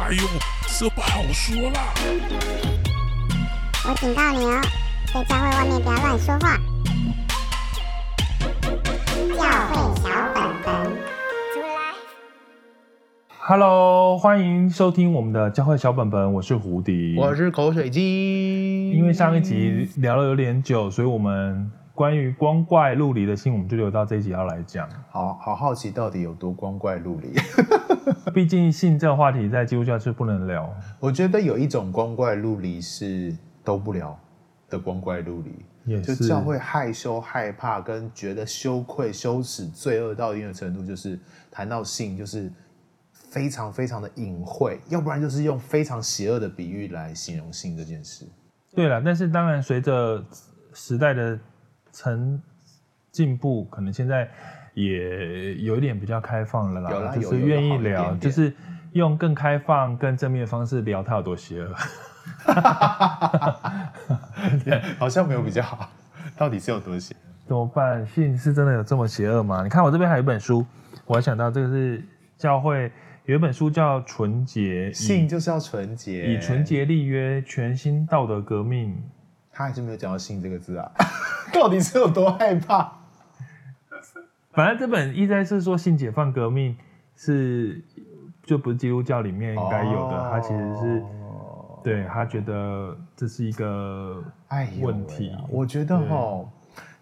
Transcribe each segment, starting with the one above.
哎呦，这不好说啦！我警告你哦，在教会外面不要乱说话。教会小本本，出来！Hello，欢迎收听我们的教会小本本，我是胡迪，我是口水鸡。因为上一集聊了有点久，所以我们。关于光怪陆离的信，我们就留到这一集要来讲。好好好奇，到底有多光怪陆离？毕竟性这个话题在基督教是不能聊。我觉得有一种光怪陆离是都不聊的光怪陆离，也是就教会害羞、害怕跟觉得羞愧、羞耻、罪恶到一定的程度，就是谈到性就是非常非常的隐晦，要不然就是用非常邪恶的比喻来形容性这件事。对了，但是当然随着时代的成进步，可能现在也有一点比较开放了啦，啦就是愿意聊就是用更开放、更正面的方式聊他有多邪恶。好像没有比较好，到底是有多邪？怎么办？性是真的有这么邪恶吗？你看我这边还有一本书，我还想到这个是教会有一本书叫《纯洁》，性就是要纯洁，以纯洁立约，全新道德革命。他还是没有讲到“性”这个字啊。到底是有多害怕？反正这本意在是说，性解放革命是就不是基督教里面应该有的。哦、他其实是对他觉得这是一个问题。哎、我觉得哈，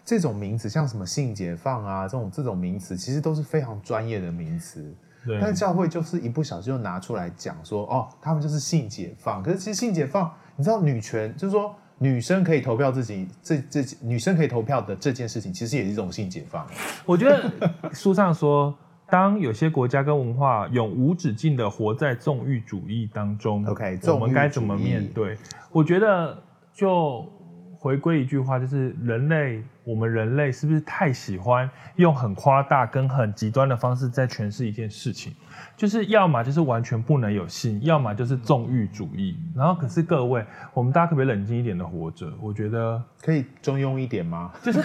这种名词像什么性解放啊，这种这种名词其实都是非常专业的名词。但教会就是一不小心就拿出来讲说，哦，他们就是性解放。可是其实性解放，你知道女权就是说。女生可以投票自己，这这女生可以投票的这件事情，其实也是一种性解放。我觉得书上说，当有些国家跟文化永无止境的活在纵欲主义当中，OK，我们该怎么面对？我觉得就回归一句话，就是人类，我们人类是不是太喜欢用很夸大跟很极端的方式在诠释一件事情？就是要么就是完全不能有性，要么就是纵欲主义。然后可是各位，我们大家可不可以冷静一点的活着？我觉得可以中庸一点吗？就是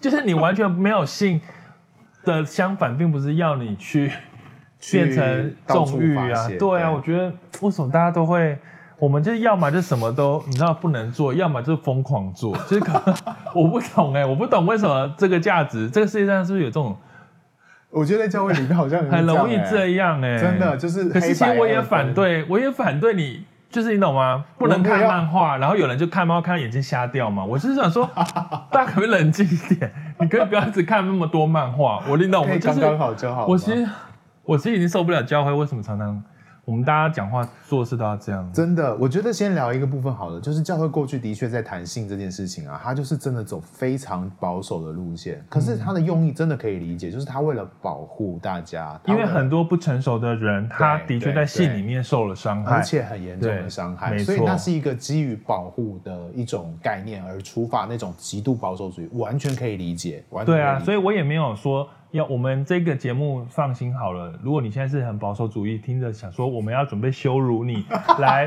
就是你完全没有性的相反，并不是要你去变成纵欲啊。对啊，我觉得为什么大家都会，我们就是要么就什么都你知道不能做，要么就是疯狂做。就是可能 我不懂哎、欸，我不懂为什么这个价值，这个世界上是不是有这种？我觉得在教会里面好像很容易这样哎、欸，真的就是。可是其实我也反对，我也反对你，就是你懂吗？不能看漫画，然后有人就看漫画看到眼睛瞎掉嘛。我就是想说，大家可不可以冷静一点？你可以不要只看那么多漫画。我领导我们就是刚刚好就好。我其实我其实已经受不了教会为什么常常。我们大家讲话做事都要这样，真的。我觉得先聊一个部分好了，就是教会过去的确在谈性这件事情啊，他就是真的走非常保守的路线。可是他的用意真的可以理解，就是他为了保护大家，因为很多不成熟的人，他的确在性里面受了伤害，而且很严重的伤害。所以那是一个基于保护的一种概念而出发那种极度保守主义，完全可以理解。对啊，所以我也没有说。要我们这个节目放心好了。如果你现在是很保守主义，听着想说我们要准备羞辱你，来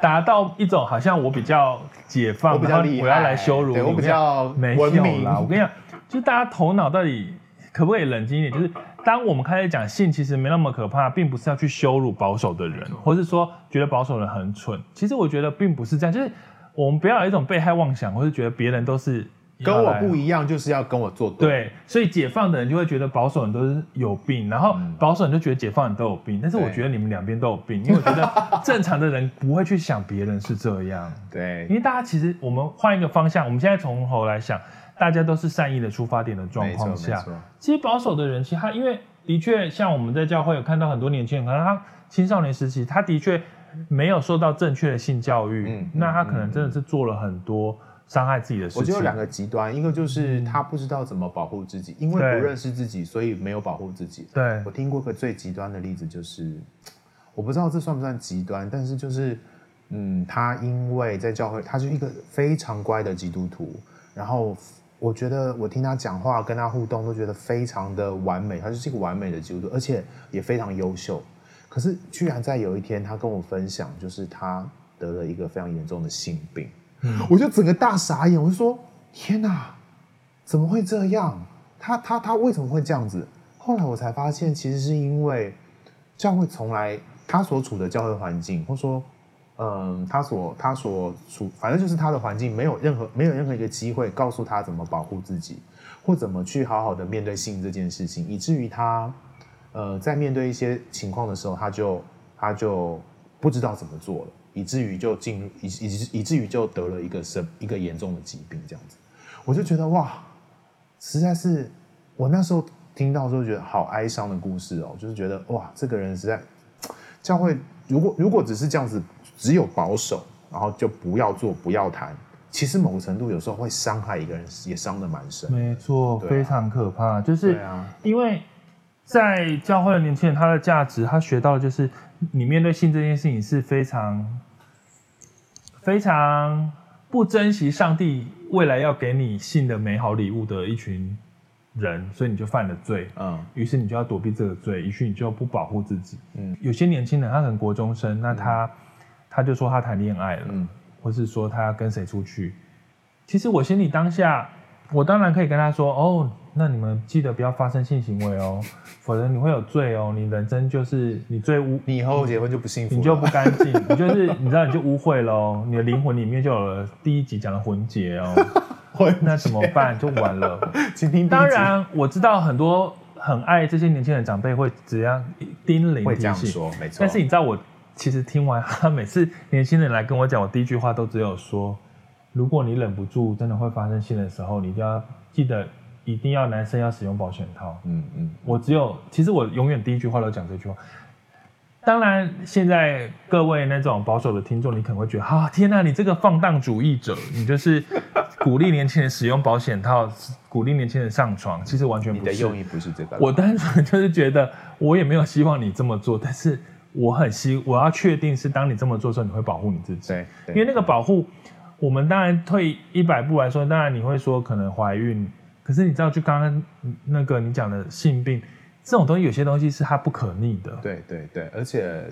达到一种好像我比较解放，我比较厉害，我要来羞辱你，我比较没有啦。我跟你讲，就是大家头脑到底可不可以冷静一点？就是当我们开始讲性，其实没那么可怕，并不是要去羞辱保守的人，或是说觉得保守人很蠢。其实我觉得并不是这样，就是我们不要有一种被害妄想，或是觉得别人都是。跟我不一样，就是要跟我作对。对，所以解放的人就会觉得保守人都是有病，然后保守人就觉得解放人都有病。但是我觉得你们两边都有病，因为我觉得 正常的人不会去想别人是这样。对，因为大家其实我们换一个方向，我们现在从头来想，大家都是善意的出发点的状况下，其实保守的人，其实他因为的确像我们在教会有看到很多年轻人，可能他青少年时期，他的确没有受到正确的性教育，嗯，那他可能真的是做了很多。伤害自己的事情，我觉得有两个极端，一个就是他不知道怎么保护自己，因为不认识自己，所以没有保护自己。对，我听过个最极端的例子，就是我不知道这算不算极端，但是就是，嗯，他因为在教会，他是一个非常乖的基督徒，然后我觉得我听他讲话，跟他互动都觉得非常的完美，他就是一个完美的基督徒，而且也非常优秀。可是居然在有一天，他跟我分享，就是他得了一个非常严重的性病。我就整个大傻眼，我就说：“天哪，怎么会这样？他他他为什么会这样子？”后来我才发现，其实是因为教会从来他所处的教会环境，或说，嗯，他所他所处，反正就是他的环境，没有任何没有任何一个机会告诉他怎么保护自己，或怎么去好好的面对性这件事情，以至于他，呃，在面对一些情况的时候，他就他就不知道怎么做了，以至于就进入以以以至于就得了一个什一个严重的疾病这样子，我就觉得哇，实在是我那时候听到的时候觉得好哀伤的故事哦，就是觉得哇，这个人实在教会如果如果只是这样子。只有保守，然后就不要做，不要谈。其实某个程度有时候会伤害一个人，也伤的蛮深。没错，啊、非常可怕。就是因为在教会的年轻人，他的价值，他学到的就是你面对性这件事情是非常非常不珍惜上帝未来要给你性的美好礼物的一群人，所以你就犯了罪。嗯，于是你就要躲避这个罪，于是你就不保护自己。嗯，有些年轻人他可能国中生，那他。嗯他就说他谈恋爱了，嗯，或是说他要跟谁出去。其实我心里当下，我当然可以跟他说，哦，那你们记得不要发生性行为哦，否则你会有罪哦。你人生就是你最污，你以后结婚就不幸福，你就不干净，你就是你知道你就污秽了哦。你的灵魂里面就有了第一集讲的魂结哦，结那怎么办？就完了。当然我知道很多很爱这些年轻人长辈会怎样叮咛会这样说，没错。但是你知道我。其实听完他每次年轻人来跟我讲，我第一句话都只有说：如果你忍不住真的会发生性的时候，你一定要记得一定要男生要使用保险套。嗯嗯，我只有其实我永远第一句话都讲这句话。当然，现在各位那种保守的听众，你可能会觉得：啊，天哪，你这个放荡主义者，你就是 鼓励年轻人使用保险套，鼓励年轻人上床。其实完全不是，你的用意不是这个。我单纯就是觉得，我也没有希望你这么做，但是。我很希，我要确定是当你这么做的时候，你会保护你自己。对，对，因为那个保护，我们当然退一百步来说，当然你会说可能怀孕，可是你知道，就刚刚那个你讲的性病这种东西，有些东西是它不可逆的。对对对，而且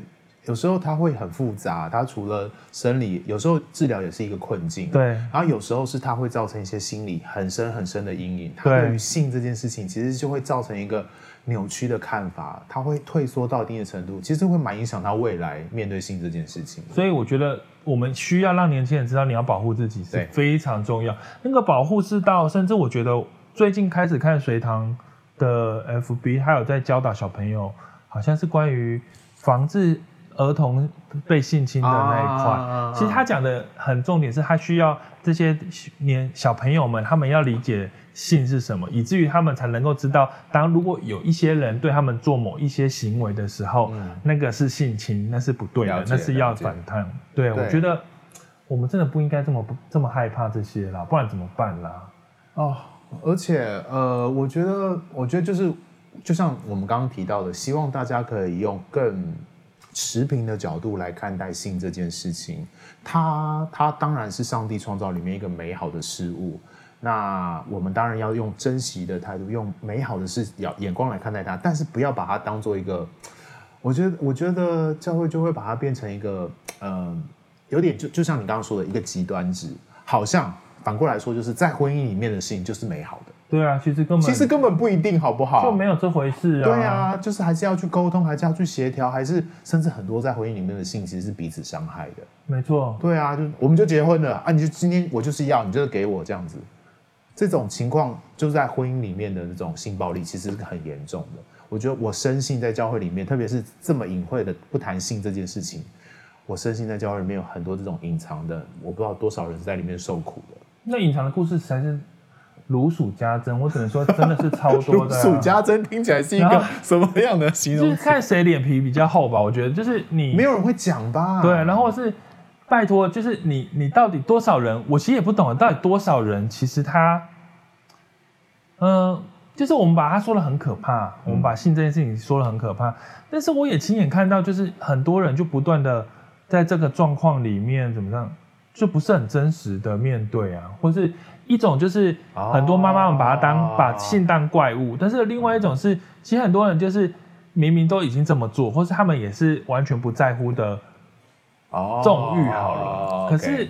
有时候它会很复杂，它除了生理，有时候治疗也是一个困境。对，然后有时候是它会造成一些心理很深很深的阴影。它对于性这件事情，其实就会造成一个。扭曲的看法，它会退缩到一定的程度，其实会蛮影响他未来面对性这件事情。所以我觉得我们需要让年轻人知道，你要保护自己是非常重要。那个保护是到，甚至我觉得最近开始看隋唐的 FB，还有在教导小朋友，好像是关于防治儿童被性侵的那一块。啊、其实他讲的很重点是他需要这些年小朋友们，他们要理解。性是什么，以至于他们才能够知道，当如果有一些人对他们做某一些行为的时候，嗯、那个是性侵，那是不对的，那是要反抗。对，对我觉得我们真的不应该这么不这么害怕这些啦，不然怎么办啦？哦，而且呃，我觉得，我觉得就是，就像我们刚刚提到的，希望大家可以用更持平的角度来看待性这件事情。它它当然是上帝创造里面一个美好的事物。那我们当然要用珍惜的态度，用美好的视眼眼光来看待它，但是不要把它当做一个，我觉得，我觉得教会就会把它变成一个，嗯、有点就就像你刚刚说的一个极端值，好像反过来说，就是在婚姻里面的事情就是美好的。对啊，其实根本其实根本不一定，好不好？就没有这回事啊。对啊，就是还是要去沟通，还是要去协调，还是甚至很多在婚姻里面的性其实是彼此伤害的。没错。对啊，就我们就结婚了啊，你就今天我就是要，你就是给我这样子。这种情况就是在婚姻里面的那种性暴力，其实是很严重的。我觉得我深信在教会里面，特别是这么隐晦的不谈性这件事情，我深信在教会里面有很多这种隐藏的，我不知道多少人在里面受苦的。那隐藏的故事才是如数家珍，我只能说真的是超多的、啊。如数家珍听起来是一个什么样的形容？就是看谁脸皮比较厚吧。我觉得就是你没有人会讲吧？对，然后是。拜托，就是你，你到底多少人？我其实也不懂，到底多少人？其实他，嗯、呃，就是我们把他说的很可怕，嗯、我们把性这件事情说的很可怕。但是我也亲眼看到，就是很多人就不断的在这个状况里面怎么样，就不是很真实的面对啊，或是一种就是很多妈妈们把它当、哦、把性当怪物，但是另外一种是，其实很多人就是明明都已经这么做，或是他们也是完全不在乎的。哦，纵欲好了，哦、可是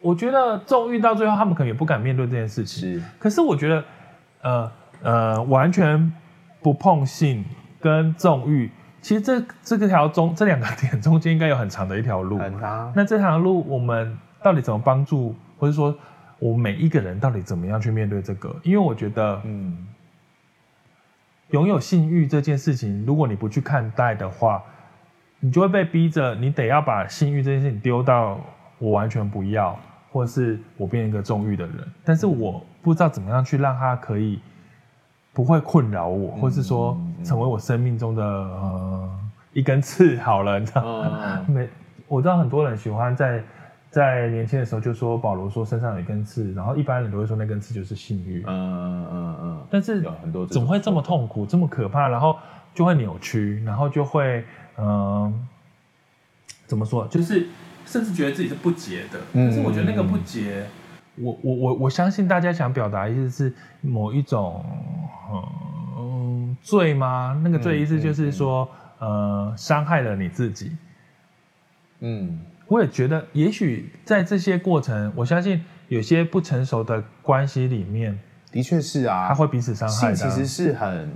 我觉得纵欲到最后，他们可能也不敢面对这件事情。是，可是我觉得，呃呃，完全不碰性跟纵欲，其实这这个条中这两个点中间应该有很长的一条路。很长。那这条路我们到底怎么帮助，或者说我们每一个人到底怎么样去面对这个？因为我觉得，嗯，拥有性欲这件事情，如果你不去看待的话，你就会被逼着，你得要把性欲这件事情丢到我完全不要，或是我变一个纵欲的人。但是我不知道怎么样去让他可以。不会困扰我，或是说成为我生命中的呃一根刺。好了，你知道吗？没、嗯，我知道很多人喜欢在在年轻的时候就说保罗说身上有一根刺，然后一般人都会说那根刺就是性欲。嗯嗯嗯嗯。但是有很多怎么会这么痛苦，这么可怕，然后就会扭曲，然后就会嗯、呃，怎么说？就是甚至觉得自己是不洁的。但是我觉得那个不洁。我我我我相信大家想表达意思是某一种嗯罪吗？那个罪意思就是说、嗯嗯、呃伤害了你自己。嗯，我也觉得，也许在这些过程，我相信有些不成熟的关系里面，的确是啊，他会彼此伤害的。其实是很。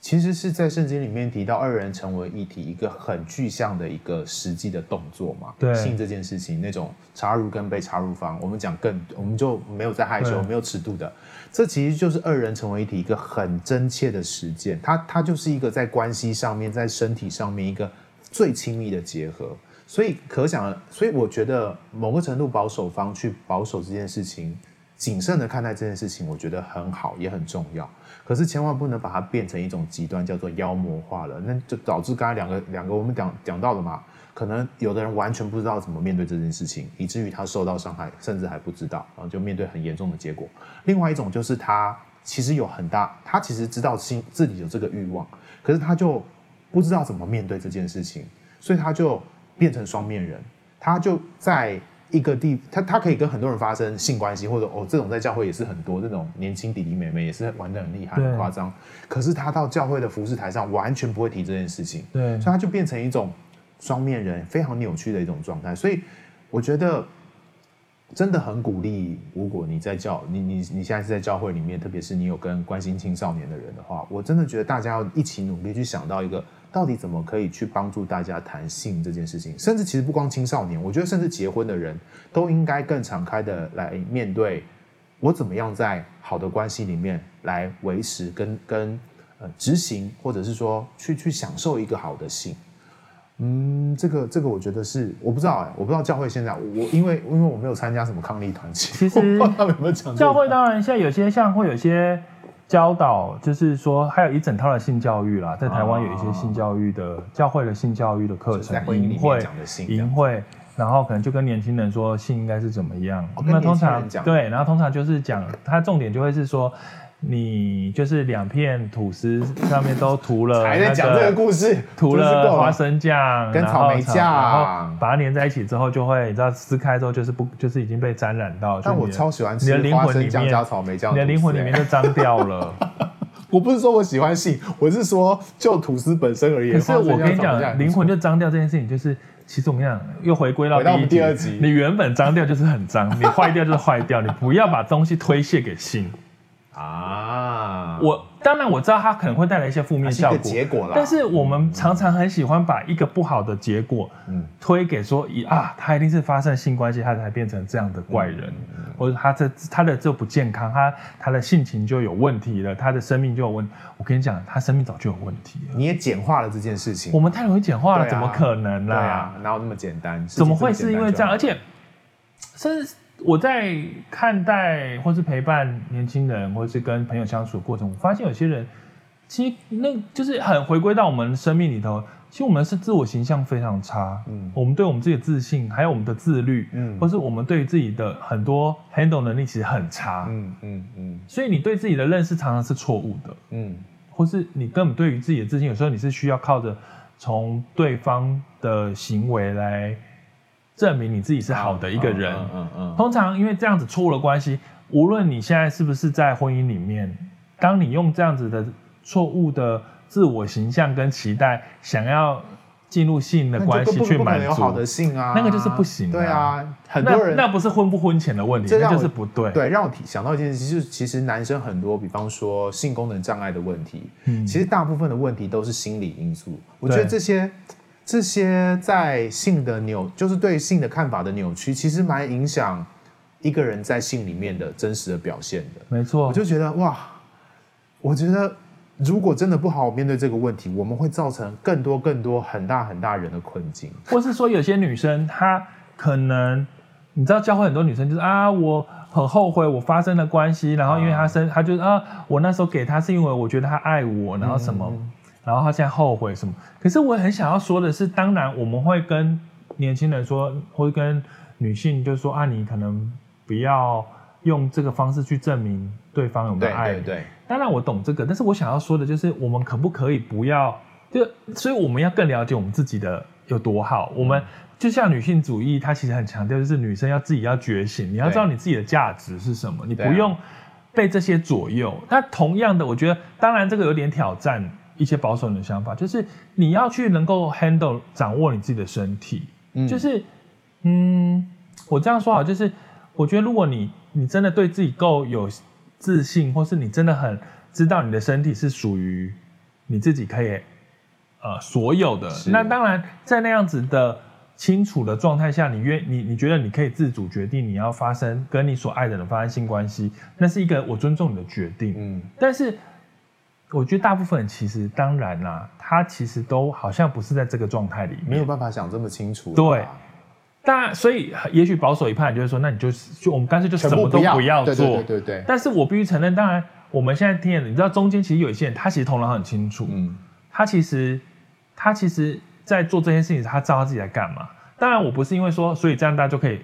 其实是在圣经里面提到二人成为一体，一个很具象的一个实际的动作嘛。对，性这件事情，那种插入跟被插入方，我们讲更，我们就没有在害羞、没有尺度的。这其实就是二人成为一体一个很真切的实践。它它就是一个在关系上面，在身体上面一个最亲密的结合。所以可想，所以我觉得某个程度保守方去保守这件事情，谨慎的看待这件事情，我觉得很好，也很重要。可是千万不能把它变成一种极端，叫做妖魔化了，那就导致刚才两个两个我们讲讲到的嘛，可能有的人完全不知道怎么面对这件事情，以至于他受到伤害，甚至还不知道，然后就面对很严重的结果。另外一种就是他其实有很大，他其实知道心自己有这个欲望，可是他就不知道怎么面对这件事情，所以他就变成双面人，他就在。一个地，他他可以跟很多人发生性关系，或者哦，这种在教会也是很多，这种年轻弟弟妹妹也是玩的很厉害、很夸张。可是他到教会的服事台上，完全不会提这件事情，对，所以他就变成一种双面人，非常扭曲的一种状态。所以我觉得真的很鼓励，如果你在教你你你现在是在教会里面，特别是你有跟关心青少年的人的话，我真的觉得大家要一起努力去想到一个。到底怎么可以去帮助大家谈性这件事情？甚至其实不光青少年，我觉得甚至结婚的人都应该更敞开的来面对，我怎么样在好的关系里面来维持跟跟呃执行，或者是说去去享受一个好的性。嗯，这个这个我觉得是我不知道哎、欸，我不知道教会现在我因为因为我没有参加什么抗力团体，其实 有没有讲教会？当然现在有些像会有些。教导就是说，还有一整套的性教育啦，在台湾有一些性教育的、哦、教会的性教育的课程，淫秽淫秽，然后可能就跟年轻人说性应该是怎么样。哦、那通常对，然后通常就是讲，它重点就会是说。你就是两片吐司上面都涂了，还在讲这个故事，涂了花生酱跟草莓酱，然后把它粘在一起之后，就会你知道撕开之后就是不就是已经被沾染到。但我超喜欢吃花生酱加草莓酱，你的灵魂里面就脏掉了。我不是说我喜欢性，我是说就吐司本身而言。可是我跟你讲，灵魂就脏掉这件事情，就是其实我跟你讲，又回归到第一第二集，你原本脏掉就是很脏，你坏掉就是坏掉，你不要把东西推卸给性。啊，我当然我知道它可能会带来一些负面效果，结果啦。但是我们常常很喜欢把一个不好的结果，嗯，推给说，一啊，他一定是发生性关系，他才变成这样的怪人，嗯、或者他这他的这不健康，他他的性情就有问题了，他的生命就有问题。我跟你讲，他生命早就有问题了。你也简化了这件事情，我们太容易简化了，啊、怎么可能啦？对啊，哪有那么简单？怎么会是因为这样？而且，甚至。我在看待或是陪伴年轻人，或是跟朋友相处的过程，我发现有些人其实那就是很回归到我们生命里头。其实我们是自我形象非常差，嗯，我们对我们自己的自信，还有我们的自律，嗯，或是我们对于自己的很多 handle 能力其实很差，嗯嗯嗯。所以你对自己的认识常常是错误的，嗯，或是你根本对于自己的自信，有时候你是需要靠着从对方的行为来。证明你自己是好的一个人。嗯嗯嗯。通常因为这样子错误的关系，无论你现在是不是在婚姻里面，当你用这样子的错误的自我形象跟期待，想要进入性的关系去满足好的性啊，那个就是不行。对啊，很多人那，那不是婚不婚前的问题，那就是不对。对，让我想到一件事，就是其实男生很多，比方说性功能障碍的问题，嗯，其实大部分的问题都是心理因素。我觉得这些这些在性的扭，就是对性的看法的扭曲，其实蛮影响一个人在性里面的真实的表现的。没错，我就觉得哇，我觉得。如果真的不好好面对这个问题，我们会造成更多更多很大很大人的困境。或是说，有些女生她可能，你知道，教会很多女生就是啊，我很后悔我发生了关系，然后因为她生，她就啊，我那时候给她是因为我觉得她爱我，然后什么，嗯、然后他现在后悔什么。可是我很想要说的是，当然我们会跟年轻人说，或者跟女性就是说啊，你可能不要用这个方式去证明对方有没有爱你。对对对。当然我懂这个，但是我想要说的就是，我们可不可以不要就，所以我们要更了解我们自己的有多好。我们就像女性主义，它其实很强调就是女生要自己要觉醒，你要知道你自己的价值是什么，你不用被这些左右。那同样的，我觉得当然这个有点挑战一些保守人的想法，就是你要去能够 handle 掌握你自己的身体，就是嗯，我这样说好，就是我觉得如果你你真的对自己够有。自信，或是你真的很知道你的身体是属于你自己可以呃所有的，那当然在那样子的清楚的状态下，你愿你你觉得你可以自主决定你要发生跟你所爱的人发生性关系，那是一个我尊重你的决定。嗯，但是我觉得大部分人其实当然啦、啊，他其实都好像不是在这个状态里面，没有办法想这么清楚。对。但所以，也许保守一派就是说，那你就就我们干脆就什么都不要做。对对对对。但是我必须承认，当然我们现在听，你知道中间其实有一些人，他其实头脑很清楚。嗯。他其实他其实在做这件事情，他知道他自己在干嘛。当然，我不是因为说，所以这样大家就可以，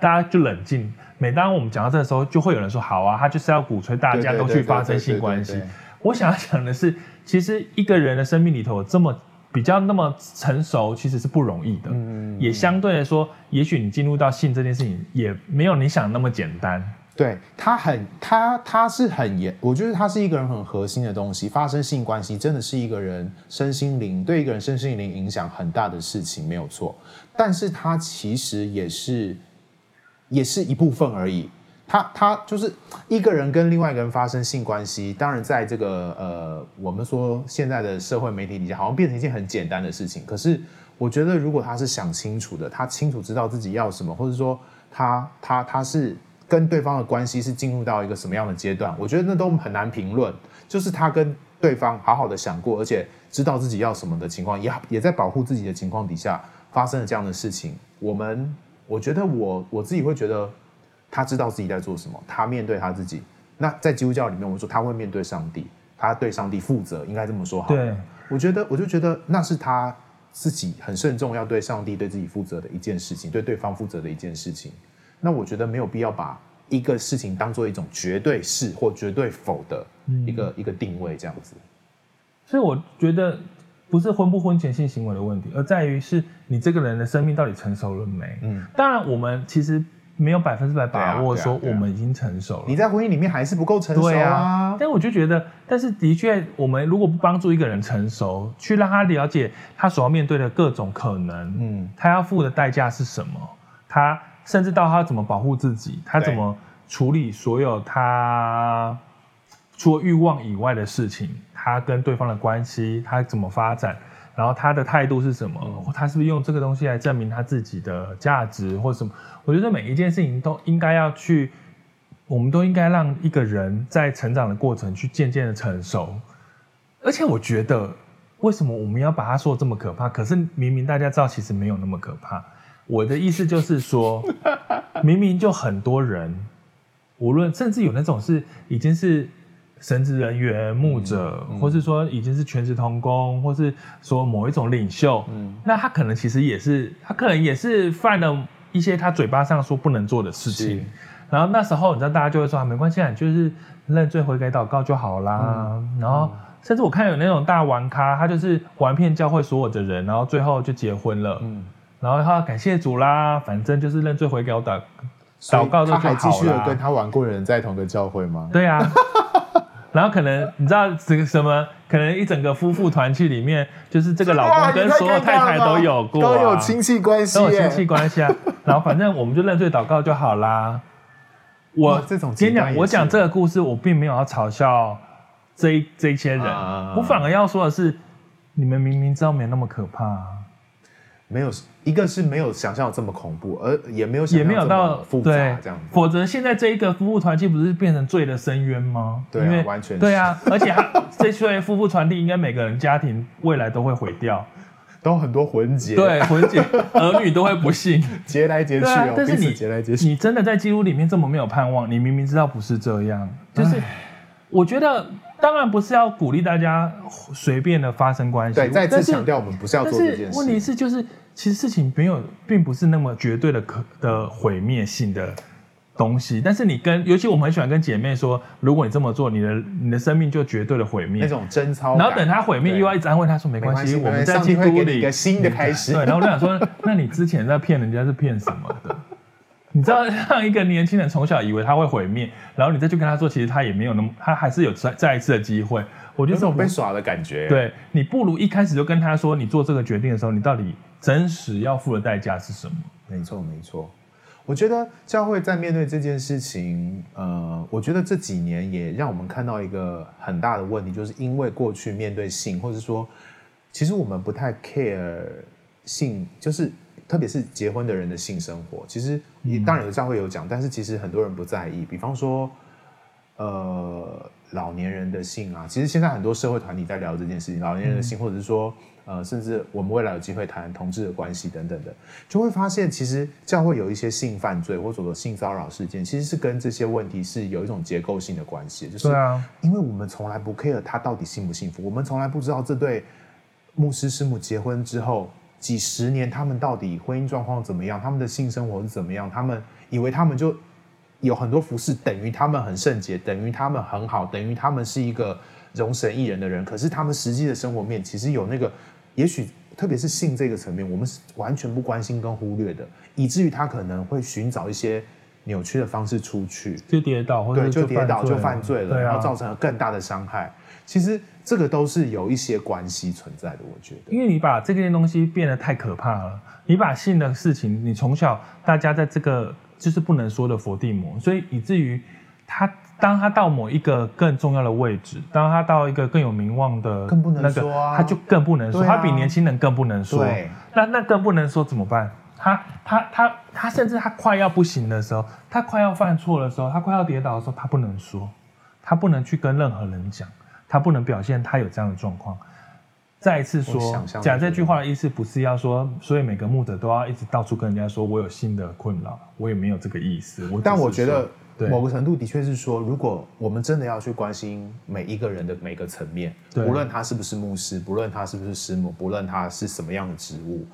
大家就冷静。每当我们讲到这个时候，就会有人说：“好啊，他就是要鼓吹大家都去发生性关系。”我想要讲的是，其实一个人的生命里头这么。比较那么成熟，其实是不容易的。嗯，也相对来说，也许你进入到性这件事情，也没有你想那么简单。对，他很，他他是很严，我觉得他是一个人很核心的东西。发生性关系真的是一个人身心灵对一个人身心灵影响很大的事情，没有错。但是它其实也是，也是一部分而已。他他就是一个人跟另外一个人发生性关系，当然在这个呃，我们说现在的社会媒体底下，好像变成一件很简单的事情。可是我觉得，如果他是想清楚的，他清楚知道自己要什么，或者说他他他是跟对方的关系是进入到一个什么样的阶段，我觉得那都很难评论。就是他跟对方好好的想过，而且知道自己要什么的情况，也也在保护自己的情况底下发生了这样的事情。我们我觉得我我自己会觉得。他知道自己在做什么，他面对他自己。那在基督教里面，我们说他会面对上帝，他对上帝负责，应该这么说好。对，我觉得，我就觉得那是他自己很慎重要对上帝、对自己负责的一件事情，对对方负责的一件事情。那我觉得没有必要把一个事情当做一种绝对是或绝对否的一个、嗯、一个定位这样子。所以我觉得不是婚不婚前性行为的问题，而在于是你这个人的生命到底成熟了没？嗯，当然我们其实。没有百分之百把握说我们已经成熟了。你在婚姻里面还是不够成熟啊。对啊。但我就觉得，但是的确，我们如果不帮助一个人成熟，去让他了解他所要面对的各种可能，嗯，他要付的代价是什么，他甚至到他怎么保护自己，他怎么处理所有他除了欲望以外的事情，他跟对方的关系，他怎么发展。然后他的态度是什么？他是不是用这个东西来证明他自己的价值，或什么？我觉得每一件事情都应该要去，我们都应该让一个人在成长的过程去渐渐的成熟。而且我觉得，为什么我们要把它说这么可怕？可是明明大家知道，其实没有那么可怕。我的意思就是说，明明就很多人，无论甚至有那种是已经是。神职人员、牧者，嗯嗯、或是说已经是全职童工，或是说某一种领袖，嗯，那他可能其实也是，他可能也是犯了一些他嘴巴上说不能做的事情。然后那时候，你知道，大家就会说啊，没关系，你就是认罪悔改祷告就好啦。嗯、然后，甚至我看有那种大玩咖，他就是玩遍教会所有的人，然后最后就结婚了。嗯，然后他感谢主啦，反正就是认罪悔改祷告就好了。他还继续的跟他玩过的人在同个教会吗？对啊。然后可能你知道这个什么？可能一整个夫妇团去里面，就是这个老公跟所有太太都有过、啊，都有亲戚关系，都有亲戚关系啊。然后反正我们就认罪祷告就好啦。我这种今天讲，我讲这个故事，我并没有要嘲笑这一这一些人，啊、我反而要说的是，你们明明知道没那么可怕、啊。没有一个是没有想象这么恐怖，而也没有想也没有到复杂这样子。否则现在这一个夫妇团契不是变成罪的深渊吗？对、啊，完全对啊，而且他 这对夫妇团契应该每个人家庭未来都会毁掉，都很多魂结，对魂结，儿女都会不幸结来结去哦。但是你结来结去，你真的在基督里面这么没有盼望，你明明知道不是这样，就是我觉得。当然不是要鼓励大家随便的发生关系。对，再次强调，我们不是要做这件事。问题是，就是其实事情没有，并不是那么绝对的可的毁灭性的东西。但是你跟，尤其我们很喜欢跟姐妹说，如果你这么做，你的你的生命就绝对的毁灭。那种贞操。然后等他毁灭，又要一直安慰他说没关系，我们在基督里一个新的开始。对，然后我就想说，那你之前在骗人家是骗什么的？你知道，让一个年轻人从小以为他会毁灭，然后你再去跟他说，其实他也没有那么，他还是有再再一次的机会。我觉得这种被耍的感觉。对，你不如一开始就跟他说，你做这个决定的时候，你到底真实要付的代价是什么？没错，没错。我觉得教会在面对这件事情，呃，我觉得这几年也让我们看到一个很大的问题，就是因为过去面对性，或者说，其实我们不太 care 性，就是。特别是结婚的人的性生活，其实也当然有教会有讲，但是其实很多人不在意。比方说，呃，老年人的性啊，其实现在很多社会团体在聊这件事情，老年人的性，或者是说，呃，甚至我们未来有机会谈同志的关系等等的，就会发现，其实教会有一些性犯罪或者说性骚扰事件，其实是跟这些问题是有一种结构性的关系，就是啊，因为我们从来不 care 他到底幸不幸福，我们从来不知道这对牧师师母结婚之后。几十年，他们到底婚姻状况怎么样？他们的性生活是怎么样？他们以为他们就有很多服饰，等于他们很圣洁，等于他们很好，等于他们是一个容神一人的人。可是他们实际的生活面，其实有那个，也许特别是性这个层面，我们是完全不关心跟忽略的，以至于他可能会寻找一些扭曲的方式出去，就跌倒，或者对，就跌倒就犯罪了，然后造成了更大的伤害。其实这个都是有一些关系存在的，我觉得。因为你把这件东西变得太可怕了，你把性的事情，你从小大家在这个就是不能说的佛地魔，所以以至于他当他到某一个更重要的位置，当他到一个更有名望的，更不能说啊，他就更不能说，他比年轻人更不能说。对，那那更不能说怎么办？他他他他甚至他快要不行的时候，他快要犯错的时候，他快要跌倒的时候，他不能说，他不能去跟任何人讲。他不能表现他有这样的状况。再一次说，讲这句话的意思不是要说，所以每个牧者都要一直到处跟人家说我有新的困扰，我也没有这个意思。我但我觉得某个程度的确是说，如果我们真的要去关心每一个人的每个层面，无论他是不是牧师，不论他是不是师母，不论他是什么样的职务，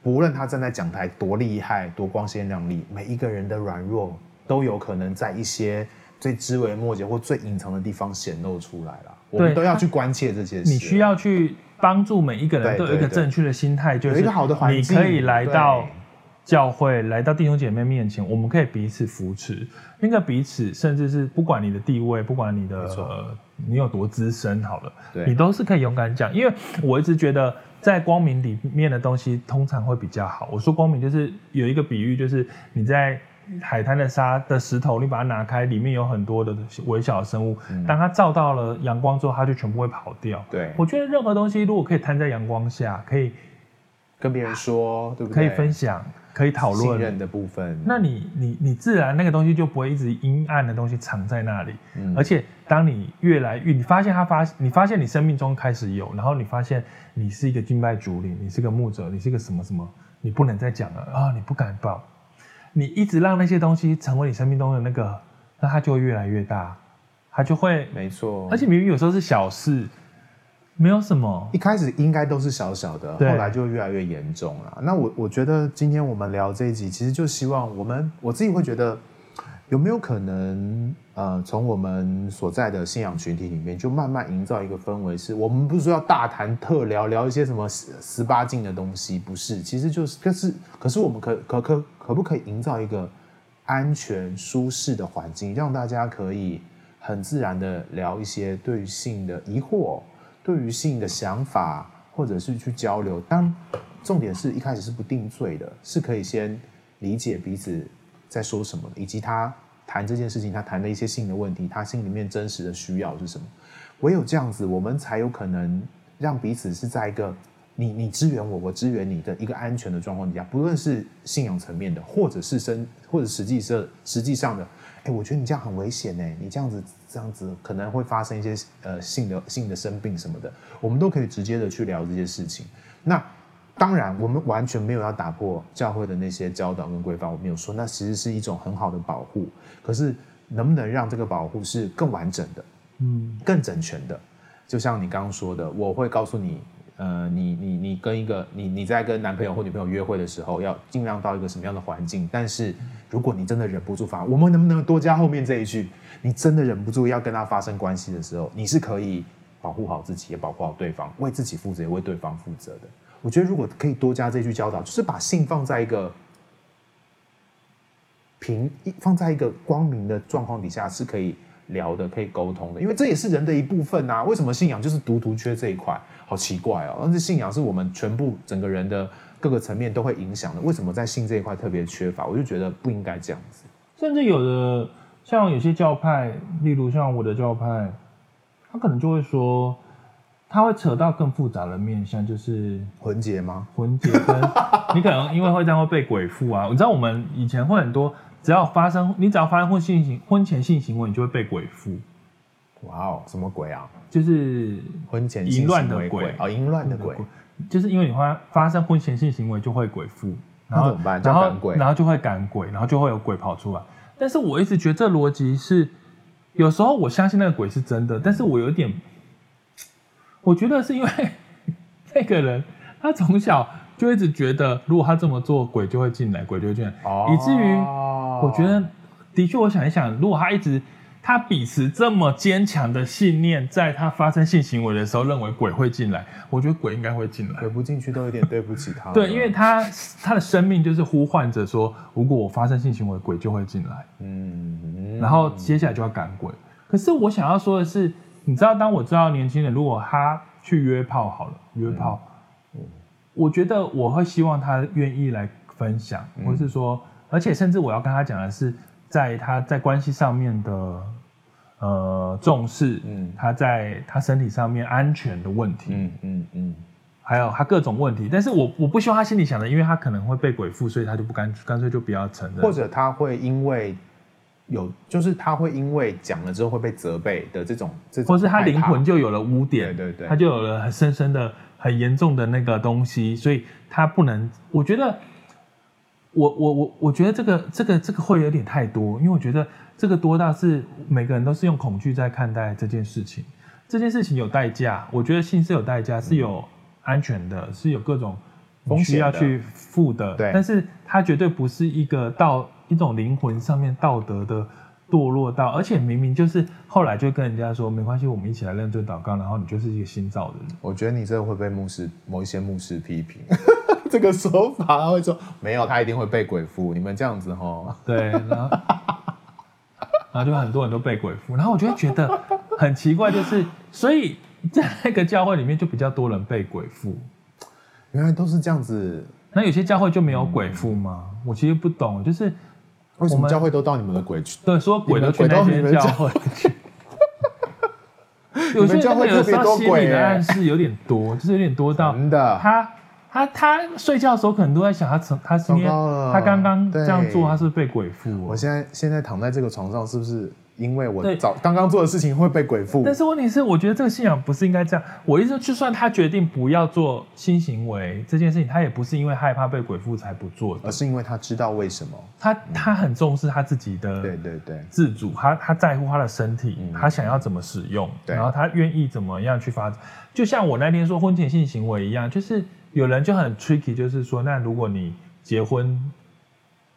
不论他站在讲台多厉害、多光鲜亮丽，每一个人的软弱都有可能在一些最枝微末节或最隐藏的地方显露出来了。我们都要去关切这些事。你需要去帮助每一个人都有一个正确的心态，就是有一个好的环境。你可以来到教会，来到弟兄姐妹面前，我们可以彼此扶持。那个彼此，甚至是不管你的地位，不管你的呃你有多资深，好了，你都是可以勇敢讲。因为我一直觉得，在光明里面的东西通常会比较好。我说光明，就是有一个比喻，就是你在。海滩的沙的石头，你把它拿开，里面有很多的微小的生物。嗯、当它照到了阳光之后，它就全部会跑掉。对，我觉得任何东西如果可以摊在阳光下，可以跟别人说，对不对？可以分享，可以讨论。信任的部分，那你你你自然那个东西就不会一直阴暗的东西藏在那里。嗯、而且当你越来越，你发现它发，你发现你生命中开始有，然后你发现你是一个敬拜主领，你是个牧者，你是个什么什么，你不能再讲了啊，你不敢报。你一直让那些东西成为你生命中的那个，那它就会越来越大，它就会没错。而且明明有时候是小事，没有什么，一开始应该都是小小的，后来就越来越严重了。那我我觉得今天我们聊这一集，其实就希望我们我自己会觉得。有没有可能，呃，从我们所在的信仰群体里面，就慢慢营造一个氛围，是我们不是说要大谈特聊，聊一些什么十十八禁的东西，不是，其实就是，可是，可是我们可可可可不可以营造一个安全舒适的环境，让大家可以很自然的聊一些对于性的疑惑，对于性的想法，或者是去交流。当重点是一开始是不定罪的，是可以先理解彼此在说什么，以及他谈这件事情，他谈的一些性的问题，他心里面真实的需要是什么。唯有这样子，我们才有可能让彼此是在一个你你支援我，我支援你的一个安全的状况底下，不论是信仰层面的，或者是生，或者实际是实际上的。哎，我觉得你这样很危险呢，你这样子这样子可能会发生一些呃性的性的生病什么的，我们都可以直接的去聊这些事情。那当然，我们完全没有要打破教会的那些教导跟规范，我没有说，那其实是一种很好的保护。可是能不能让这个保护是更完整的，嗯，更整全的？就像你刚刚说的，我会告诉你。呃，你你你跟一个你你在跟男朋友或女朋友约会的时候，要尽量到一个什么样的环境？但是如果你真的忍不住发，我们能不能多加后面这一句？你真的忍不住要跟他发生关系的时候，你是可以保护好自己，也保护好对方，为自己负责，也为对方负责的。我觉得如果可以多加这句教导，就是把性放在一个平，放在一个光明的状况底下，是可以聊的，可以沟通的，因为这也是人的一部分啊。为什么信仰就是独独缺这一块？好奇怪哦！但是信仰是我们全部整个人的各个层面都会影响的。为什么在性这一块特别缺乏？我就觉得不应该这样子。甚至有的像有些教派，例如像我的教派，他可能就会说，他会扯到更复杂的面向，就是婚结吗？婚结跟你可能因为会这样会被鬼附啊。你知道我们以前会很多，只要发生你只要发生婚性行婚前性行为，你就会被鬼附。哇哦，什么鬼啊？就是婚前淫乱的鬼哦，淫乱的鬼，就是因为你发发生婚前性行为就会鬼附，然后怎么办？然后赶鬼，然后就会赶鬼，然后就会有鬼跑出来。但是我一直觉得这逻辑是，有时候我相信那个鬼是真的，但是我有点，我觉得是因为 那个人他从小就一直觉得，如果他这么做，鬼就会进来，鬼就会进来，哦，以至于我觉得，的确，我想一想，如果他一直。他秉持这么坚强的信念，在他发生性行为的时候，认为鬼会进来。我觉得鬼应该会进来，鬼不进去都有点对不起他。对，因为他他的生命就是呼唤着说，如果我发生性行为，鬼就会进来。嗯，然后接下来就要赶鬼。可是我想要说的是，你知道，当我知道年轻人如果他去约炮好了，约炮，嗯，我觉得我会希望他愿意来分享，或是说，而且甚至我要跟他讲的是。在他在关系上面的呃重视，嗯，他在他身体上面安全的问题，嗯嗯嗯，还有他各种问题，但是我我不希望他心里想的，因为他可能会被鬼附，所以他就不干干脆就不要承认，或者他会因为有，就是他会因为讲了之后会被责备的这种，这种，或是他灵魂就有了污点，对对对，他就有了很深深的、很严重的那个东西，所以他不能，我觉得。我我我我觉得这个这个这个会有点太多，因为我觉得这个多大是每个人都是用恐惧在看待这件事情。这件事情有代价，我觉得性是有代价，是有安全的，嗯、是有各种需要去付的。对，但是它绝对不是一个到一种灵魂上面道德的堕落到，而且明明就是后来就跟人家说没关系，我们一起来认罪祷告，然后你就是一个新造的人。我觉得你这个会被牧师某一些牧师批评。这个说法，他会说没有，他一定会被鬼附。你们这样子吼，对，然后，然后就很多人都被鬼附，然后我就会觉得很奇怪，就是所以在那个教会里面就比较多人被鬼附，原来都是这样子。那有些教会就没有鬼附吗？嗯、我其实不懂，就是为什么教会都到你们的鬼去？对，说鬼都去那些教会去。有些教会有时候心理的暗示有点多，就是有点多到真的他。他他睡觉的时候可能都在想他曾他今天他刚刚这样做，他是不是被鬼附？我现在现在躺在这个床上，是不是因为我早刚刚做的事情会被鬼附？但是问题是，我觉得这个信仰不是应该这样。我意思，就算他决定不要做新行为这件事情，他也不是因为害怕被鬼附才不做的，而是因为他知道为什么。他他很重视他自己的对对对自主，他他在乎他的身体，他想要怎么使用，然后他愿意怎么样去发展。就像我那天说婚前性行为一样，就是。有人就很 tricky，就是说，那如果你结婚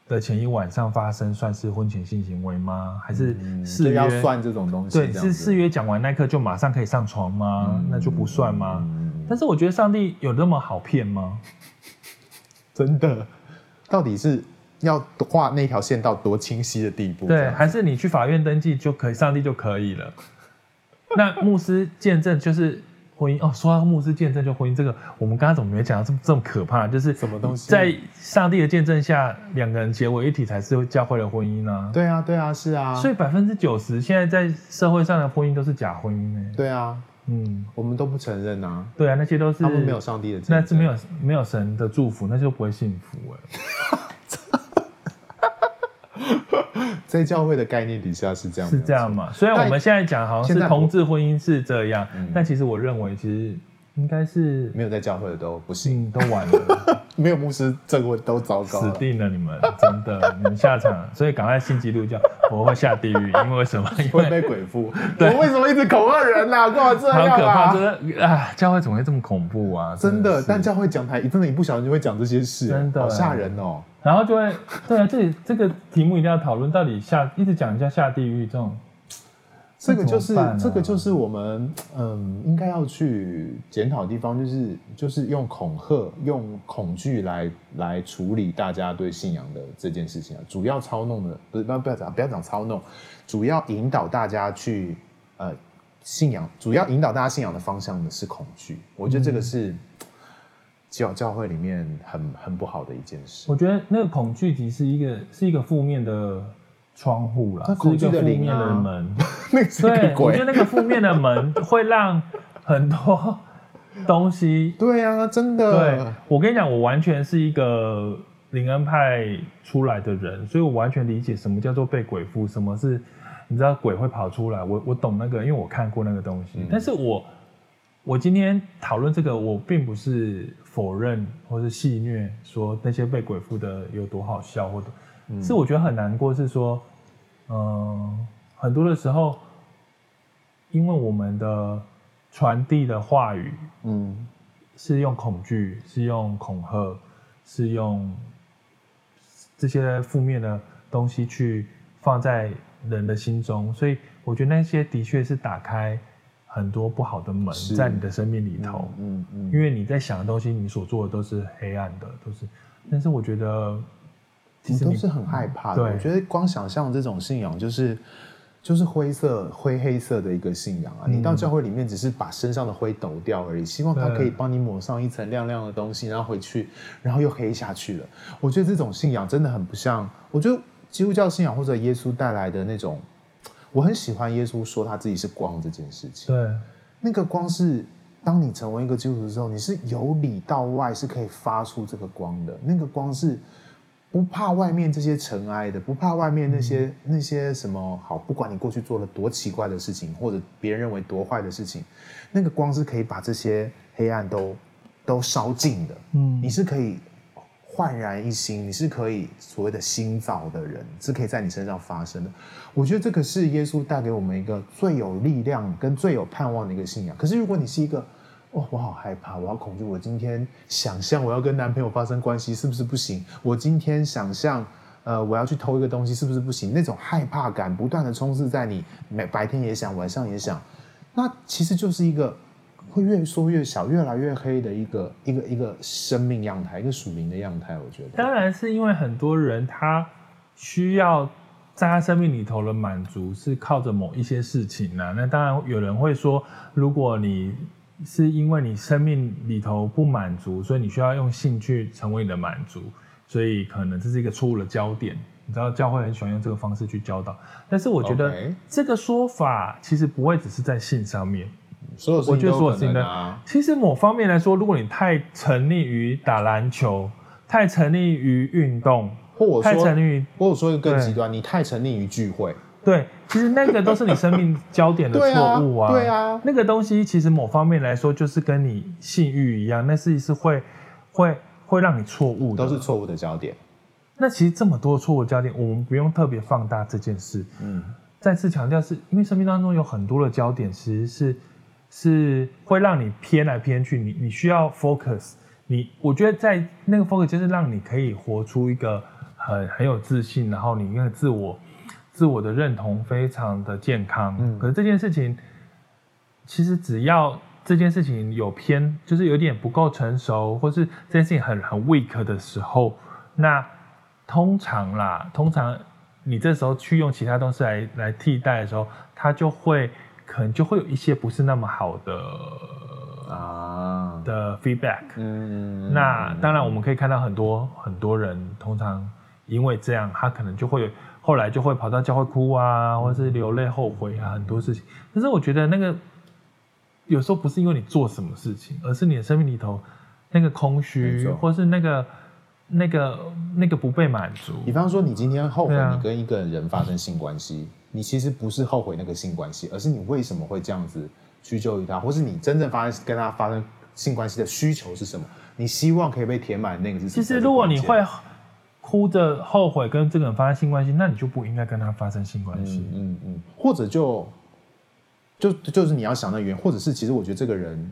的前一晚上发生，算是婚前性行为吗？还是誓约、嗯、要算这种东西？对，是誓约讲完那刻就马上可以上床吗？嗯、那就不算吗？嗯、但是我觉得上帝有那么好骗吗？真的，到底是要画那条线到多清晰的地步？对，还是你去法院登记就可以，上帝就可以了。那牧师见证就是婚姻哦。说到牧师见证就婚姻，这个我们刚刚怎么没讲到这么这么可怕？就是什么东西？在上帝的见证下，两个人结为一体才是教会的婚姻呢？对啊，对啊，是啊。所以百分之九十现在在社会上的婚姻都是假婚姻呢？对啊。嗯，我们都不承认啊。对啊，那些都是他们没有上帝的，那是没有没有神的祝福，那就不会幸福哎。在教会的概念底下是这样，是这样嘛？虽然我们现在讲好像是同志婚姻是这样，但其实我认为其实。应该是没有在教会的都不行，嗯、都完了。没有牧师，这个都糟糕，死定了！你们真的，你们下场，所以赶快信基督教，我会下地狱，因为为什么？因为被鬼附。对，我为什么一直恐吓人呐、啊？干嘛这样可怕！真的啊，教会怎么会这么恐怖啊？真的，真的但教会讲台真的，一不小心就会讲这些事，真的好吓人哦。然后就会，对啊，这里这个题目一定要讨论，到底下一直讲一下下地狱这种。这个就是这个就是我们嗯应该要去检讨的地方，就是就是用恐吓、用恐惧来来处理大家对信仰的这件事情啊。主要操弄的不是不要不要讲不要讲操弄，主要引导大家去呃信仰，主要引导大家信仰的方向呢是恐惧。我觉得这个是教教会里面很很不好的一件事。我觉得那个恐惧其实是一个是一个负面的。窗户啦，是一个负面的门。对，我觉得那个负面的门会让很多东西。对啊，真的。对，我跟你讲，我完全是一个灵恩派出来的人，所以我完全理解什么叫做被鬼附，什么是你知道鬼会跑出来。我我懂那个，因为我看过那个东西。嗯、但是我我今天讨论这个，我并不是否认或是戏谑说那些被鬼附的有多好笑，或者。是我觉得很难过，是说，嗯、呃，很多的时候，因为我们的传递的话语，嗯，是用恐惧，是用恐吓，是用这些负面的东西去放在人的心中，所以我觉得那些的确是打开很多不好的门在你的生命里头，嗯嗯，嗯，因为你在想的东西，你所做的都是黑暗的，都是，但是我觉得。其实都是很害怕的。我觉得光想象这种信仰，就是就是灰色、灰黑色的一个信仰啊。你到教会里面，只是把身上的灰抖掉而已，希望它可以帮你抹上一层亮亮的东西，然后回去，然后又黑下去了。我觉得这种信仰真的很不像。我觉得基督教信仰或者耶稣带来的那种，我很喜欢耶稣说他自己是光这件事情。对，那个光是当你成为一个基督徒之后，你是由里到外是可以发出这个光的。那个光是。不怕外面这些尘埃的，不怕外面那些、嗯、那些什么好，不管你过去做了多奇怪的事情，或者别人认为多坏的事情，那个光是可以把这些黑暗都都烧尽的。嗯，你是可以焕然一新，你是可以所谓的新造的人，是可以在你身上发生的。我觉得这个是耶稣带给我们一个最有力量跟最有盼望的一个信仰。可是如果你是一个哦，我好害怕，我好恐惧。我今天想象我要跟男朋友发生关系，是不是不行？我今天想象，呃，我要去偷一个东西，是不是不行？那种害怕感不断的充斥在你，每白天也想，晚上也想。那其实就是一个会越缩越小、越来越黑的一个一个一个生命样态，一个属灵的样态。我觉得，当然是因为很多人他需要在他生命里头的满足是靠着某一些事情呢、啊。那当然有人会说，如果你是因为你生命里头不满足，所以你需要用性去成为你的满足，所以可能这是一个错误的焦点。你知道教会很喜欢用这个方式去教导，但是我觉得这个说法其实不会只是在性上面。所有事情都有可能啊。其实某方面来说，如果你太沉溺于打篮球，太沉溺于运动，或我说太沉溺于，或者说一个更极端，你太沉溺于聚会。对，其实那个都是你生命焦点的错误啊。对啊，那个东西其实某方面来说，就是跟你性欲一样，那是一是会会会让你错误的，都是错误的焦点。那其实这么多错误焦点，我们不用特别放大这件事。嗯，再次强调是，因为生命当中有很多的焦点，其实是是会让你偏来偏去。你你需要 focus，你我觉得在那个 focus 就是让你可以活出一个很很有自信，然后你那个自我。自我的认同非常的健康，嗯，可是这件事情，其实只要这件事情有偏，就是有点不够成熟，或是这件事情很很 weak 的时候，那通常啦，通常你这时候去用其他东西来来替代的时候，它就会可能就会有一些不是那么好的啊的 feedback。嗯，那当然我们可以看到很多很多人，通常因为这样，他可能就会后来就会跑到教会哭啊，或者是流泪后悔啊，很多事情。但是我觉得那个有时候不是因为你做什么事情，而是你的生命里头那个空虚，或是那个。那个那个不被满足。比方说，你今天后悔你跟一个人发生性关系，啊、你其实不是后悔那个性关系，而是你为什么会这样子屈就于他，或是你真正发生跟他发生性关系的需求是什么？你希望可以被填满那个是什么？其实如果你会哭着后悔跟这个人发生性关系，那你就不应该跟他发生性关系。嗯嗯，嗯，或者就就就是你要想的原因，或者是其实我觉得这个人。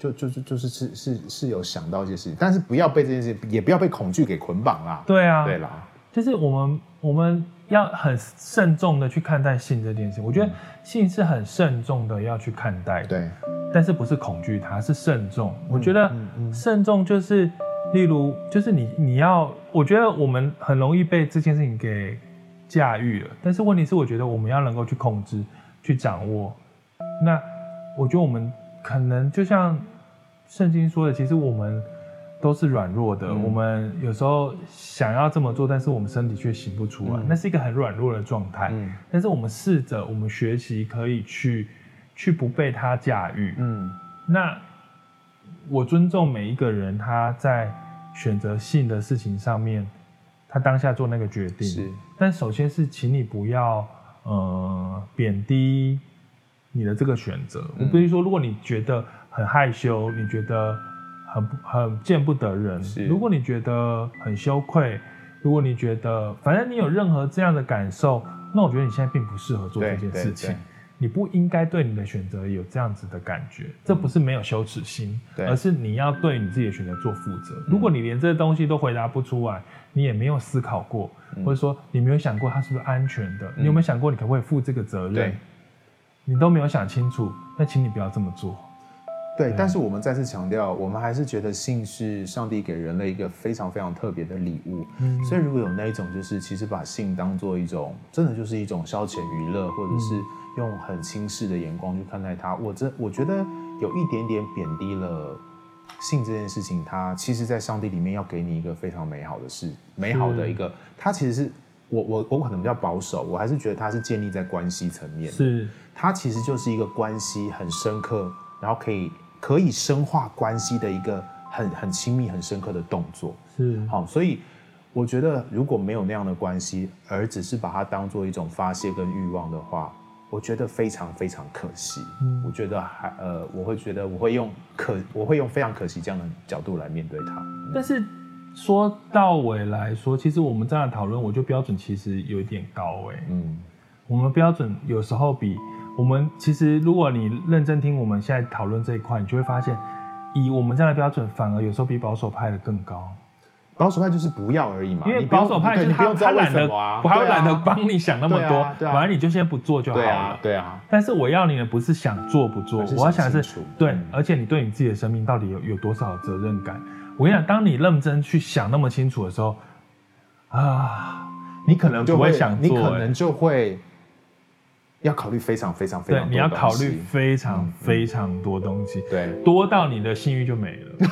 就就就就是是是是有想到一些事情，但是不要被这件事情，也不要被恐惧给捆绑啦。对啊，对啦，就是我们我们要很慎重的去看待性这件事。我觉得性是很慎重的要去看待的，对，但是不是恐惧它，是慎重。我觉得慎重就是，例如就是你你要，我觉得我们很容易被这件事情给驾驭了，但是问题是，我觉得我们要能够去控制、去掌握。那我觉得我们。可能就像圣经说的，其实我们都是软弱的。嗯、我们有时候想要这么做，但是我们身体却行不出来，嗯、那是一个很软弱的状态。嗯、但是我们试着，我们学习可以去去不被他驾驭。嗯，那我尊重每一个人，他在选择性的事情上面，他当下做那个决定。是，但首先是，请你不要呃贬低。你的这个选择，我比如说，如果你觉得很害羞，你觉得很很见不得人，如果你觉得很羞愧，如果你觉得反正你有任何这样的感受，那我觉得你现在并不适合做这件事情。你不应该对你的选择有这样子的感觉，这不是没有羞耻心，对而是你要对你自己的选择做负责。如果你连这些东西都回答不出来，你也没有思考过，或者说你没有想过它是不是安全的，你有没有想过你可不可以负这个责任？你都没有想清楚，那请你不要这么做。对，但是我们再次强调，我们还是觉得性是上帝给人类一个非常非常特别的礼物。嗯，所以如果有那一种，就是其实把性当做一种，真的就是一种消遣娱乐，或者是用很轻视的眼光去看待它，我这我觉得有一点点贬低了性这件事情。它其实，在上帝里面要给你一个非常美好的事，美好的一个，它其实是。我我我可能比较保守，我还是觉得它是建立在关系层面。是，它其实就是一个关系很深刻，然后可以可以深化关系的一个很很亲密、很深刻的动作。是，好，所以我觉得如果没有那样的关系，而只是把它当做一种发泄跟欲望的话，我觉得非常非常可惜。嗯，我觉得还呃，我会觉得我会用可我会用非常可惜这样的角度来面对它。但是。说到尾来说，其实我们这样讨论，我觉得标准其实有一点高哎。嗯，我们标准有时候比我们其实，如果你认真听我们现在讨论这一块，你就会发现，以我们这样的标准，反而有时候比保守派的更高。保守派就是不要而已嘛，因为保守派就是他他懒得，我还懒得帮你想那么多，反正你就先不做就好了。对啊。但是我要你的不是想做不做，我要想的是对，而且你对你自己的生命到底有有多少责任感？我跟你讲，当你认真去想那么清楚的时候，啊，你可能就会想做，你可能就会要考虑非常非常非常多，对，你要考虑非常非常多东西，对，多到你的信誉就没了，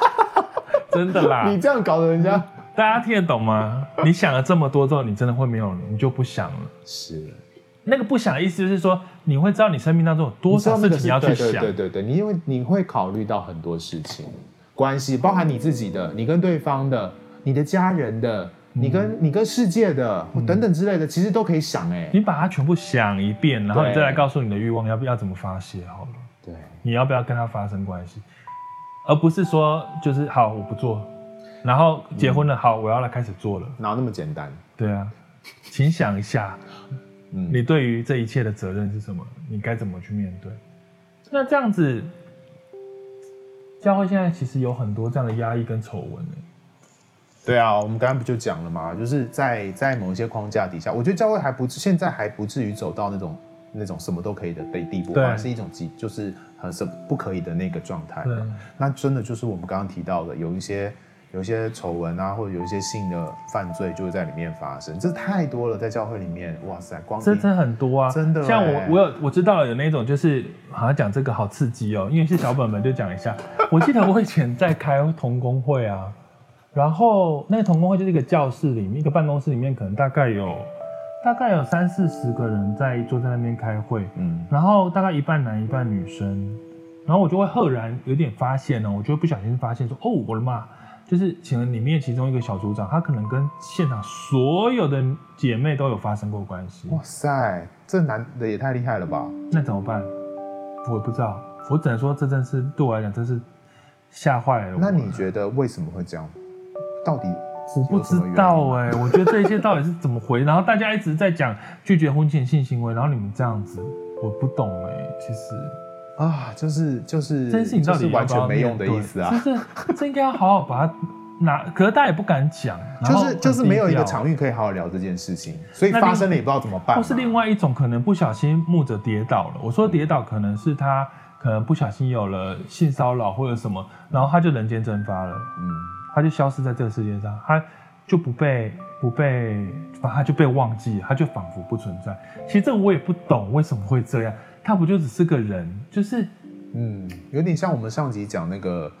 真的啦。你这样搞得人家，大家听得懂吗？你想了这么多之后，你真的会没有，你就不想了。是，那个不想的意思就是说，你会知道你生命当中有多少事情要去想，对对对对，你因为你会考虑到很多事情。关系包含你自己的，你跟对方的，你的家人的，你跟你跟世界的，等等之类的，其实都可以想哎。你把它全部想一遍，然后你再来告诉你的欲望要不要怎么发泄好了。对，你要不要跟他发生关系，而不是说就是好我不做，然后结婚了好我要来开始做了，哪有那么简单？对啊，请想一下，你对于这一切的责任是什么？你该怎么去面对？那这样子。教会现在其实有很多这样的压抑跟丑闻呢。对啊，我们刚刚不就讲了嘛？就是在在某一些框架底下，我觉得教会还不现在还不至于走到那种那种什么都可以的地地步，对，是一种极就是很什么不可以的那个状态。对，那真的就是我们刚刚提到的，有一些有一些丑闻啊，或者有一些性的犯罪就会在里面发生，这太多了，在教会里面，哇塞，光这真很多啊，真的。像我，我有我知道有那种，就是好像讲这个好刺激哦，因为是小本本就讲一下。我记得我以前在开同工会啊，然后那个同工会就是一个教室里面，一个办公室里面，可能大概有大概有三四十个人在坐在那边开会，嗯，然后大概一半男一半女生，然后我就会赫然有点发现呢，我就会不小心发现说，哦，我的妈！就是请了里面其中一个小组长，他可能跟现场所有的姐妹都有发生过关系。哇塞，这男的也太厉害了吧？那怎么办？我也不知道，我只能说这真是对我来讲真是吓坏了。那你觉得为什么会这样？到底我不知道哎、欸，我觉得这一些到底是怎么回？然后大家一直在讲拒绝婚前性行为，然后你们这样子，我不懂哎、欸，其实。啊，就是就是，这件事情到底完全没用的意思啊！就是这应该要好好把它拿，可是大家也不敢讲，就是就是没有一个场域可以好好聊这件事情，所以发生了也不知道怎么办。或是另外一种可能不小心木者跌倒了，我说跌倒可能是他可能不小心有了性骚扰或者什么，然后他就人间蒸发了，嗯，他就消失在这个世界上，他就不被不被，他就被忘记，他就仿佛不存在。其实这个我也不懂为什么会这样。他不就只是个人，就是，嗯，有点像我们上集讲那个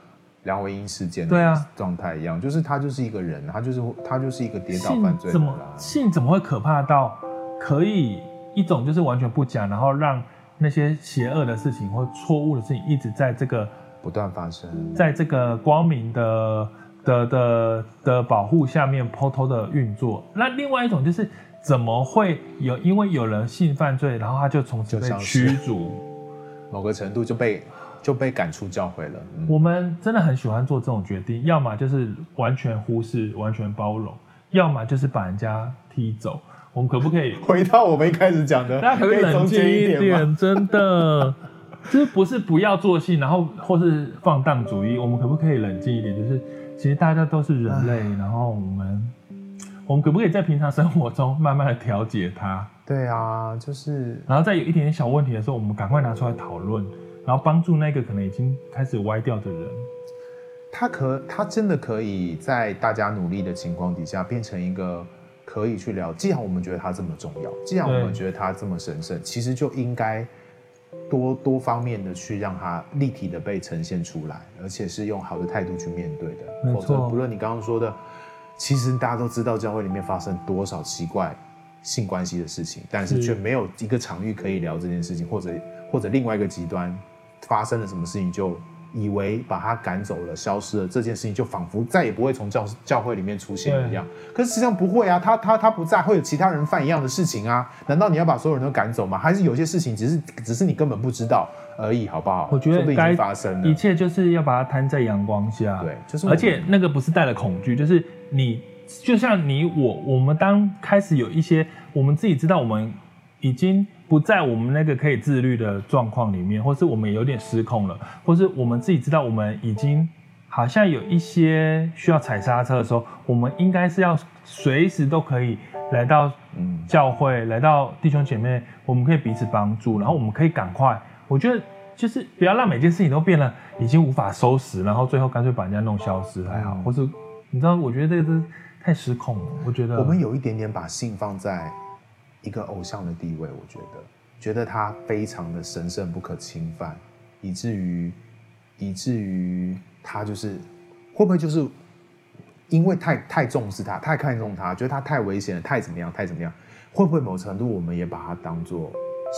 梁维英事件对啊状态一样，啊、就是他就是一个人，他就是他就是一个跌倒犯罪。怎么性怎么会可怕到可以一种就是完全不讲，然后让那些邪恶的事情或错误的事情一直在这个不断发生，在这个光明的的的的保护下面偷偷的运作。那另外一种就是。怎么会有？因为有人性犯罪，然后他就从此被驱逐，某个程度就被就被赶出教会了。嗯。我们真的很喜欢做这种决定，要么就是完全忽视、完全包容，要么就是把人家踢走。我们可不可以 回到我们一开始讲的？大家可不可以冷静一点？点真的，就是不是不要做戏，然后或是放荡主义？我们可不可以冷静一点？就是其实大家都是人类，然后我们。我们可不可以在平常生活中慢慢的调节它？对啊，就是，然后在有一点点小问题的时候，我们赶快拿出来讨论，然后帮助那个可能已经开始歪掉的人。他可，他真的可以在大家努力的情况底下，变成一个可以去聊。既然我们觉得他这么重要，既然我们觉得他这么神圣，其实就应该多多方面的去让他立体的被呈现出来，而且是用好的态度去面对的。否则，不论你刚刚说的。其实大家都知道教会里面发生多少奇怪性关系的事情，但是却没有一个场域可以聊这件事情，或者或者另外一个极端发生了什么事情，就以为把他赶走了、消失了，这件事情就仿佛再也不会从教教会里面出现一样。可是实际上不会啊，他他他不在，会有其他人犯一样的事情啊？难道你要把所有人都赶走吗？还是有些事情只是只是你根本不知道而已，好不好？我觉得该发生了，一切就是要把它摊在阳光下。对，就是而且那个不是带了恐惧，就是。你就像你我，我们当开始有一些，我们自己知道我们已经不在我们那个可以自律的状况里面，或是我们有点失控了，或是我们自己知道我们已经好像有一些需要踩刹车的时候，我们应该是要随时都可以来到教会，来到弟兄姐妹，我们可以彼此帮助，然后我们可以赶快，我觉得就是不要让每件事情都变得已经无法收拾，然后最后干脆把人家弄消失还好，或是。你知道，我觉得这个是太失控了。我觉得我们有一点点把性放在一个偶像的地位，我觉得觉得他非常的神圣不可侵犯，以至于以至于他就是会不会就是因为太太重视他，太看重他，觉得他太危险了，太怎么样，太怎么样？会不会某程度我们也把他当做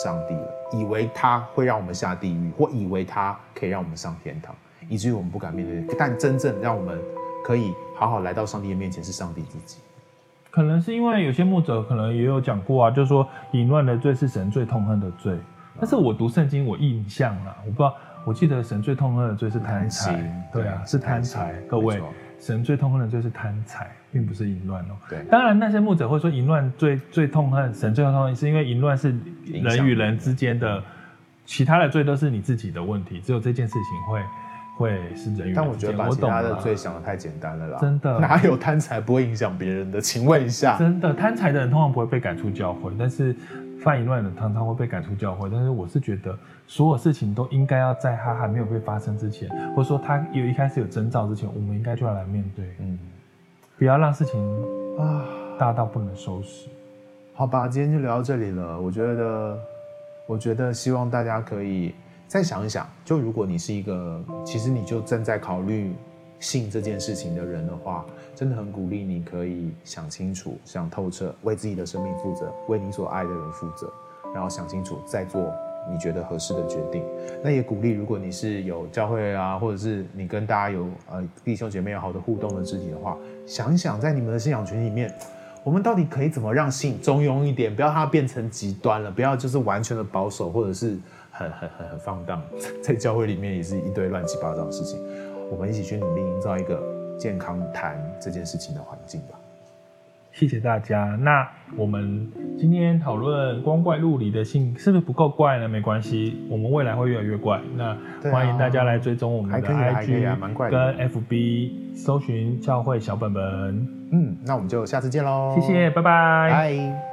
上帝了，以为他会让我们下地狱，或以为他可以让我们上天堂，以至于我们不敢面对。但真正让我们可以好好来到上帝的面前，是上帝自己。可能是因为有些牧者可能也有讲过啊，就是说淫乱的罪是神最痛恨的罪。但是我读圣经，我印象啊，我不知道，我记得神最痛恨的罪是贪财，对啊，是贪财。各位，神最痛恨的罪是贪财，并不是淫乱哦。对，当然那些牧者会说淫乱最最痛恨，神最痛恨是因为淫乱是人与人之间的，其他的罪都是你自己的问题，只有这件事情会。会是人，但我觉得把其他的罪想的太简单了啦。真的，哪有贪财不会影响别人的？请问一下，真的贪财的人通常不会被赶出教会，但是犯淫乱的常常会被赶出教会，但是我是觉得所有事情都应该要在他还没有被发生之前，或者说他有一开始有征兆之前，我们应该就要来面对，嗯，不要让事情啊大到不能收拾。好吧，今天就聊到这里了。我觉得，我觉得希望大家可以再想一想，就如果你是一个，其实你就正在考虑性这件事情的人的话，真的很鼓励你可以想清楚、想透彻，为自己的生命负责，为你所爱的人负责，然后想清楚再做你觉得合适的决定。那也鼓励，如果你是有教会啊，或者是你跟大家有呃弟兄姐妹有好的互动的肢体的话，想一想在你们的信仰群里面。我们到底可以怎么让性中庸一点，不要它变成极端了，不要就是完全的保守，或者是很很很很放荡，在教会里面也是一堆乱七八糟的事情。我们一起去努力营造一个健康谈这件事情的环境吧。谢谢大家。那我们今天讨论光怪陆离的性是不是不够怪呢？没关系，我们未来会越来越怪。那欢迎大家来追踪我们的 IG 跟 FB，搜寻教会小本本。嗯，那我们就下次见喽！谢谢，拜拜。拜。